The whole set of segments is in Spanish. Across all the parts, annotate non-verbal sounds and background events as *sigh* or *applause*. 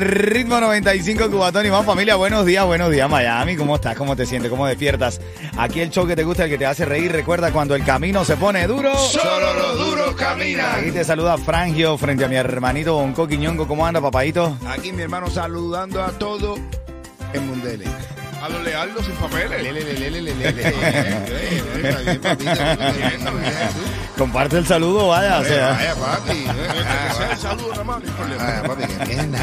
Ritmo 95 Cubatón y más familia. Buenos días, buenos días Miami. ¿Cómo estás? ¿Cómo te sientes? ¿Cómo despiertas? Aquí el show que te gusta, el que te hace reír. Recuerda cuando el camino se pone duro. Solo los duros caminan. Aquí te saluda Frangio frente a mi hermanito Bonco Quiñongo. ¿Cómo anda, papadito? Aquí mi hermano saludando a todo el mundele. A lo lealdo sin papeles. Comparte el saludo, vaya. O sea. Vaya, papi. *laughs* Que sea el saludo nada más, no hay problema. Vaya, papi. *laughs*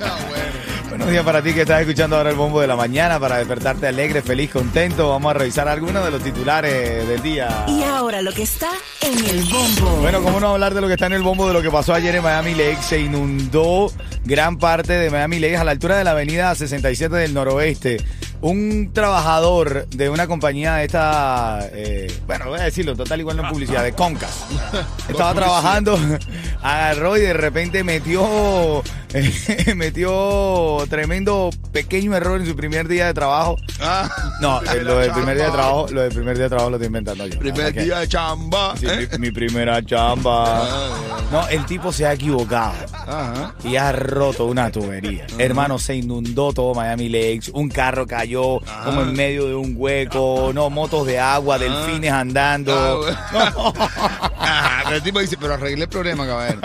Ah, bueno. Buenos días para ti que estás escuchando ahora el bombo de la mañana para despertarte alegre, feliz, contento. Vamos a revisar algunos de los titulares del día. Y ahora lo que está en el bombo. Bueno, cómo no hablar de lo que está en el bombo de lo que pasó ayer en Miami Lakes. Se inundó gran parte de Miami Lakes a la altura de la avenida 67 del noroeste. Un trabajador de una compañía de esta, eh, bueno, voy a decirlo, total igual no publicidad, de Concas. *laughs* Estaba trabajando, *laughs* agarró y de repente metió, *laughs* metió tremendo pequeño error en su primer día de trabajo. Ah, No, *laughs* eh, lo del primer día de trabajo, lo del primer día de trabajo lo estoy inventando yo. primer día de chamba. Sí, ¿eh? mi, mi primera chamba. No, el tipo se ha equivocado Ajá. y ha roto una tubería. Hermano, se inundó todo Miami Lakes. Un carro cayó como en medio de un hueco. No, motos de agua, delfines andando. *laughs* Ah, pero el tipo dice, pero arreglé el problema, caballero.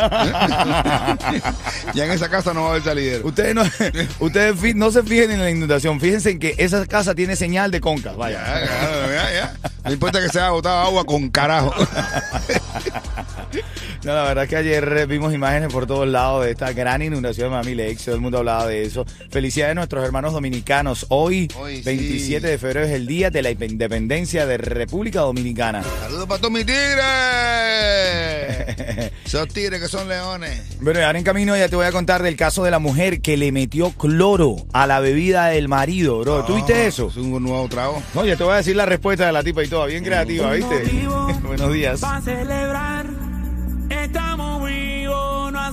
ya en esa casa no va a haber salidero. Ustedes, no, *laughs* ustedes no se fijen en la inundación. Fíjense en que esa casa tiene señal de conca. Ya, Vaya. ya, ya, ya. No importa que se haya botado agua con carajo. *laughs* No, la verdad es que ayer vimos imágenes por todos lados de esta gran inundación de Miami Lakes. Todo el mundo hablaba de eso. Felicidades a nuestros hermanos dominicanos. Hoy, Hoy sí. 27 de febrero, es el día de la independencia de República Dominicana. Saludos para todos mis tigres. *laughs* Esos tigres que son leones. Bueno, ahora en camino ya te voy a contar del caso de la mujer que le metió cloro a la bebida del marido, bro. ¿Tú viste eso? Es un nuevo trago. No, ya te voy a decir la respuesta de la tipa y todo. Bien creativa, ¿viste? *laughs* Buenos días. Celebrar, estamos vivos, no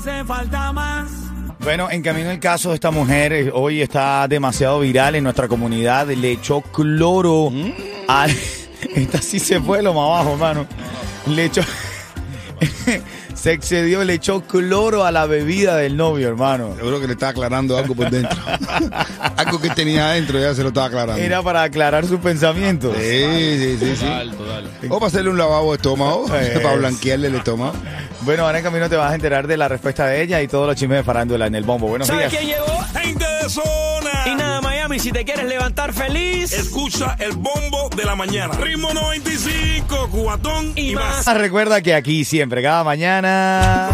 hace falta más. Bueno, en camino el caso de esta mujer, eh, hoy está demasiado viral en nuestra comunidad. Le echó cloro a... *laughs* Esta sí se fue lo más abajo, hermano. Le echó... *laughs* se excedió, le echó cloro a la bebida del novio, hermano. Seguro que le está aclarando algo por dentro. *laughs* algo que tenía adentro ya se lo estaba aclarando. Era para aclarar sus pensamientos. Sí, sí, sí, sí. O para hacerle un lavabo de estómago, Es. para blanquearle el estómago. Bueno, ahora en camino te vas a enterar de la respuesta de ella y todos los chismes de farándula en el bombo. Buenos ¿Sabes días. quién llegó? Gente de zona. Y nada, Miami, si te quieres levantar feliz Escucha el bombo de la mañana. Ritmo 95, cubatón y, y más. Ah, Recuerda que aquí siempre, cada mañana,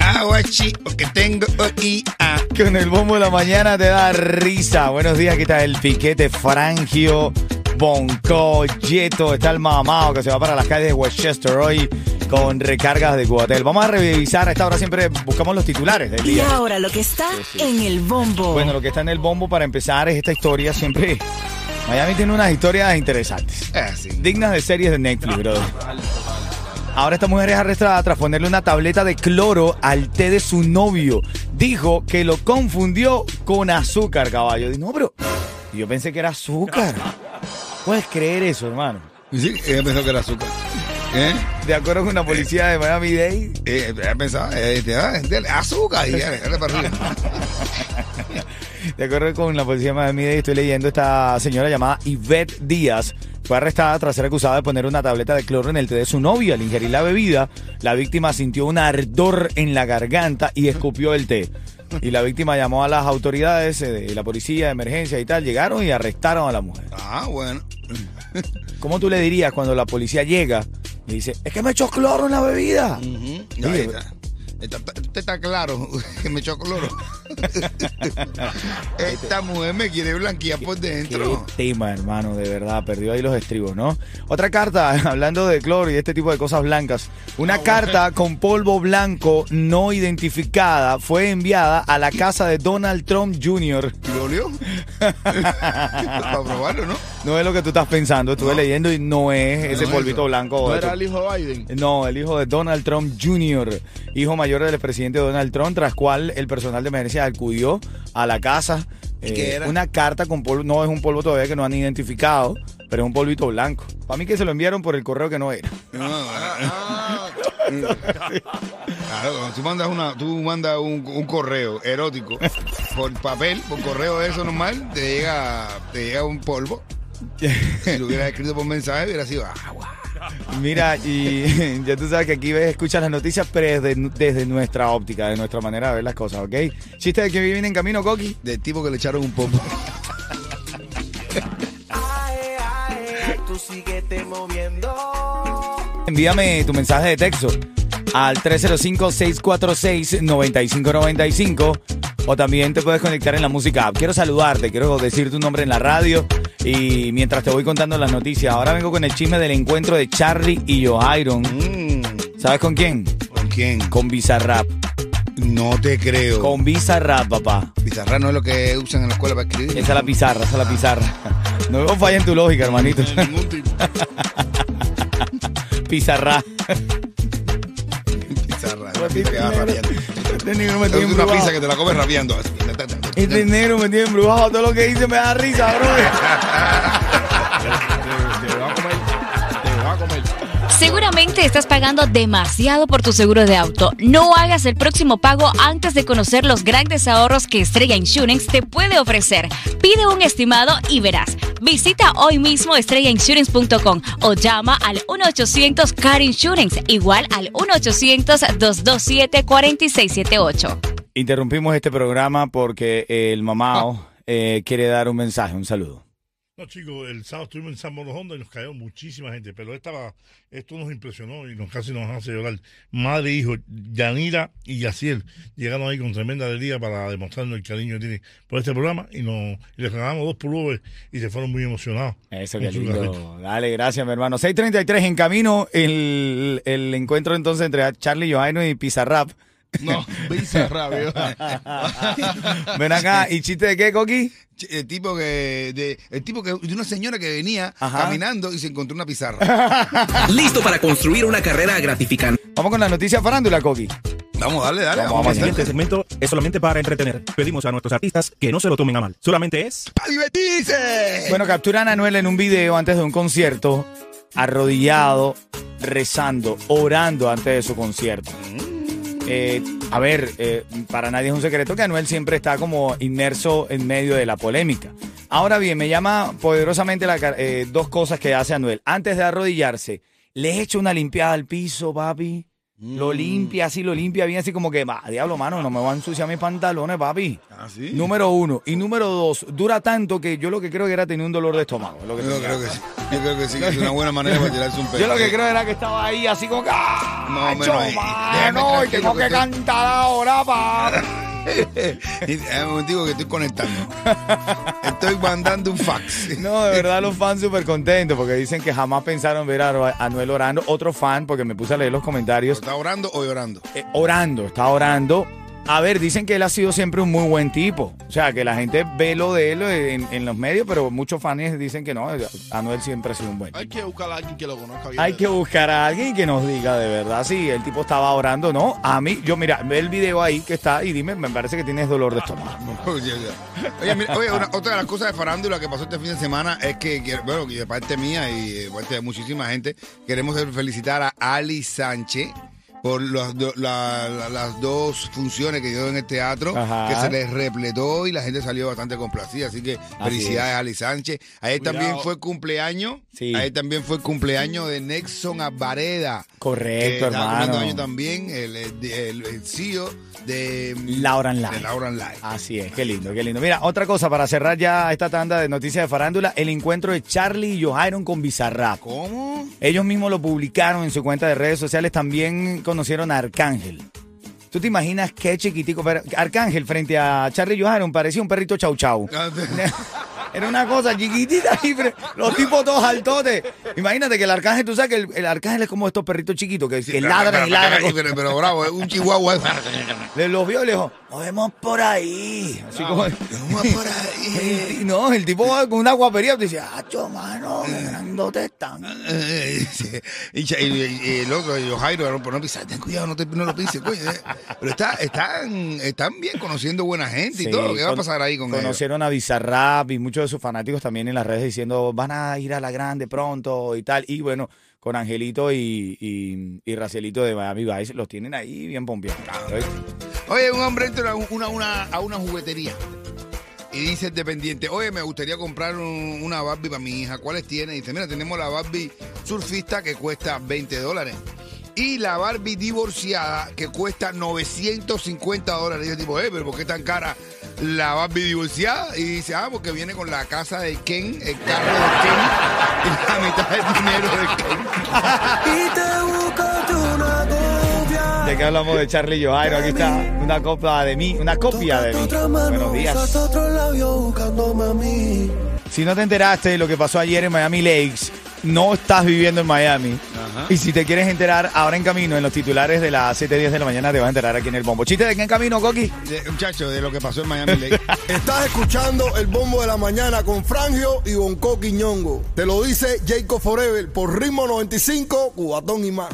Aguachi, que tengo aquí. Ah. con el bombo de la mañana te da risa. Buenos días, aquí está el piquete frangio, bonco, yeto, está el mamado que se va para las calles de Westchester hoy con recargas de Cubatel. Vamos a revisar, a esta hora siempre buscamos los titulares del Y día. ahora lo que está en el bombo. Bueno, lo que está en el bombo para empezar es esta historia siempre. Miami tiene unas historias interesantes. Ah, sí. dignas de series de Netflix, brother. Ahora esta mujer es arrestada tras ponerle una tableta de cloro al té de su novio. Dijo que lo confundió con azúcar, caballo. Dijo, no, pero yo pensé que era azúcar. ¿Puedes creer eso, hermano? Sí, ella pensó que era azúcar. ¿Eh? De acuerdo con la policía de Eh, ella pensaba, eh, da- dale, azúcar y ya, dale para arriba. De acuerdo con la policía de Miami-Dade, estoy leyendo esta señora llamada Yvette Díaz. Fue arrestada tras ser acusada de poner una tableta de cloro en el té de su novia. Al ingerir la bebida, la víctima sintió un ardor en la garganta y escupió el té. Y la víctima llamó a las autoridades eh, de la policía de emergencia y tal, llegaron y arrestaron a la mujer. Ah, bueno. ¿Cómo tú le dirías cuando la policía llega y dice, es que me echó cloro en la bebida? Ujú. Ya, ahí está. Está- está- está claro *laughs* que me echó cloro. *laughs* Esta mujer me quiere blanquear por Qué dentro. tema, hermano, de verdad, perdió ahí los estribos, ¿no? Otra carta, *laughs* hablando de cloro y este tipo de cosas blancas. Una carta con polvo blanco no identificada fue enviada a la casa de Donald Trump Jr. ¿Le olió? Para probarlo, ¿no? No es lo que tú estás pensando, estuve leyendo y no es ese es polvito eso. blanco. ¿No era el hijo de Biden? No, el hijo de Donald Trump Jr., hijo mayor del presidente Donald Trump, tras cual el personal de emergencia acudió a la casa. ¿Y qué era? Una carta con polvo, no es un polvo todavía que no han identificado, pero es un polvito blanco. Para mí que se lo enviaron por el correo que no era. Ah, Claro, cuando tú mandas, una, tú mandas un, un correo erótico por papel, por correo de eso normal, te llega, te llega un polvo. *laughs* Si lo hubieras escrito por mensaje, hubiera sido agua. Mira, y *laughs* ya tú sabes que aquí ves, escuchas las noticias, pero desde, desde nuestra óptica, de nuestra manera de ver las cosas, ¿ok? Chiste de que viene en camino, Coqui. Del tipo que le echaron un polvo. Tú síguete moviendo. Envíame tu mensaje de texto al 305-646-9595 o también te puedes conectar en la música app. Quiero saludarte, quiero decir tu nombre en la radio y mientras te voy contando las noticias, ahora vengo con el chisme del encuentro de Charlie y Johairon. Mm, ¿Sabes con quién? ¿Con quién? Con Bizarrap. No te creo. Con Bizarrap, papá. Pizarra no es lo que usan en la escuela para escribir. Esa es la pizarra, esa es la pizarra. No veo falla en tu lógica, hermanito. De ningún tipo. *laughs* Pizarra. Pizarra. una pizza que va rapeando. Este negro me Es tiene una embrujado. pizza que te la comes rapeando. Este negro me tiene embrujado. Todo lo que dice me da risa, bro. Te, te va a comer. Te va a comer. Seguramente estás pagando demasiado por tu seguro de auto. No hagas el próximo pago antes de conocer los grandes ahorros que Estrella Insurance te puede ofrecer. Pide un estimado y verás. Visita hoy mismo estrellainsurance.com o llama al 1-800-CAR Insurance, igual al 1-800-227-4678. Interrumpimos este programa porque el mamao eh, quiere dar un mensaje, un saludo. No, chicos, el sábado estuvimos en San Honda y nos cayó muchísima gente, pero esta, esto nos impresionó y nos casi nos hace llorar. Madre e hijo, Yanira y Yaciel llegaron ahí con tremenda alegría para demostrarnos el cariño que tienen por este programa y, nos, y les regalamos dos pullovers y se fueron muy emocionados. Eso, su lindo. carrito. Dale, gracias, mi hermano. 6:33 en camino el, el encuentro entonces entre Charlie Johaino y Pizarrap. No, Bizarra, viejo. *laughs* Ven acá, ¿y chiste de qué, Coqui? El tipo que de, el tipo que de una señora que venía Ajá. caminando y se encontró una pizarra. *laughs* Listo para construir una carrera gratificante. Vamos con la noticia farándula, Coqui. Vamos, dale, dale. Vamos, Vamos, hacer. Este segmento es solamente para entretener. Pedimos a nuestros artistas que no se lo tomen a mal. Solamente es ¡Para divertirse! Bueno, capturan a Anuel en un video antes de un concierto, arrodillado, rezando, orando antes de su concierto. Eh, a ver, eh, para nadie es un secreto que Anuel siempre está como inmerso en medio de la polémica. Ahora bien, me llama poderosamente la, eh, dos cosas que hace Anuel. Antes de arrodillarse, le echa una limpiada al piso, papi. Lo limpia así, lo limpia bien, así como que, va, diablo, mano, no me voy a ensuciar mis pantalones, papi. ¿Ah, sí? Número uno. Y número dos, dura tanto que yo lo que creo que era tener un dolor de estómago. es Lo que Yo creo que sí. Yo creo que sí, que es una buena manera para tirarse un pedo. *laughs* Yo lo que creo era que estaba ahí así como que ¡ah! No, mano, y tengo que que cantar ahora, papi. *laughs* *laughs* Es un momentico que estoy conectando. Estoy mandando un fax. *laughs* No, de verdad los fans súper contentos porque dicen que jamás pensaron ver a Anuel orando. Otro fan, porque me puse a leer los comentarios, ¿Está orando o llorando? eh, orando, está orando. A ver, dicen que él ha sido siempre un muy buen tipo. O sea, que la gente ve lo de él en, en los medios, pero muchos fans dicen que no, Anuel siempre ha sido un buen tipo. Hay que buscar a alguien que lo conozca bien. Hay que buscar a alguien que nos diga de verdad si el tipo estaba orando o no. A mí, yo mira, ve el video ahí que está y dime, me parece que tienes dolor de estómago. *laughs* Oye. Oye, mira, oye, una- otra de las cosas de farándula que pasó este fin de semana es que, que, bueno, que de parte mía y de parte de muchísima gente, queremos felicitar a Ali Sánchez por las do- la- la- las dos funciones que dio en el teatro, Ajá. que se les repletó y la gente salió bastante complacida. Así que felicidades es. a Ali Sánchez. Ayer Cuidado. también fue cumpleaños. Sí. Ayer también fue cumpleaños de Nexon Abareda. Correcto, hermano. años también, el, el, el- el CEO de Laura and Live. de Laura and Live. Así es, qué lindo, qué lindo. Mira, otra cosa para cerrar ya esta tanda de noticias de farándula, el encuentro de Charlie y Johairon con Bizarrap. ¿Cómo? Ellos mismos lo publicaron en su cuenta de redes sociales, también conocieron a Arcángel. ¿Tú te imaginas qué chiquitico? Arcángel frente a Charlie Johairon parecía un perrito chau chau. *laughs* Era una cosa chiquitita pero los tipos todos altotes. Imagínate que el arcángel, tú sabes que el, el arcángel es como estos perritos chiquitos que, que ladran y ladran. Pero, bravo, es un chihuahua. *laughs* Le los vio y le dijo, nos vemos por ahí. Así como, Vamos por ahí. *laughs* El- no, el tipo va con una guapería, te dice, acho, mano, grandote están. *laughs* Y, y- y- y el otro, y Jairo, por no pisar, ten cuidado, no, te, no lo pises, coño. eh. Pero está, están, están bien conociendo buena gente y todo. ¿Qué va a pasar ahí con ellos? Conocieron a Bizarrap y muchos sus fanáticos también en las redes diciendo, van a ir a la grande pronto y tal. Y bueno, con Angelito y, y, Racielito de Miami Vice los tienen ahí bien pompeados. Oye, un hombre entra a una, a una juguetería y dice el dependiente, oye, me gustaría comprar un- una Barbie para mi hija. ¿Cuáles tiene? Y dice, mira, tenemos la Barbie surfista que cuesta 20 dólares. Y la Barbie divorciada que cuesta 950 dólares. Y el tipo, eh, pero ¿por qué tan cara la Barbie divorciada? Y dice, ah, porque viene con la casa de Ken, el carro de Ken y la mitad del dinero de Ken. *laughs* Ya que hablamos de Charlie y Johairo, aquí está una copia de mí, una copia de mí. Buenos días. Si no te enteraste de lo que pasó ayer en Miami Lakes, no estás viviendo en Miami. Y si te quieres enterar ahora en camino, en los titulares de las 7:10 de la mañana, te vas a enterar aquí en el bombo. ¿Chiste de qué en camino, Coqui? De- Muchacho, de lo que pasó en Miami Lake. *laughs* Estás escuchando el bombo de la mañana con Frangio y Bonco Quiñongo. Te lo dice Jacob Forever por ritmo 95, Cubatón y más.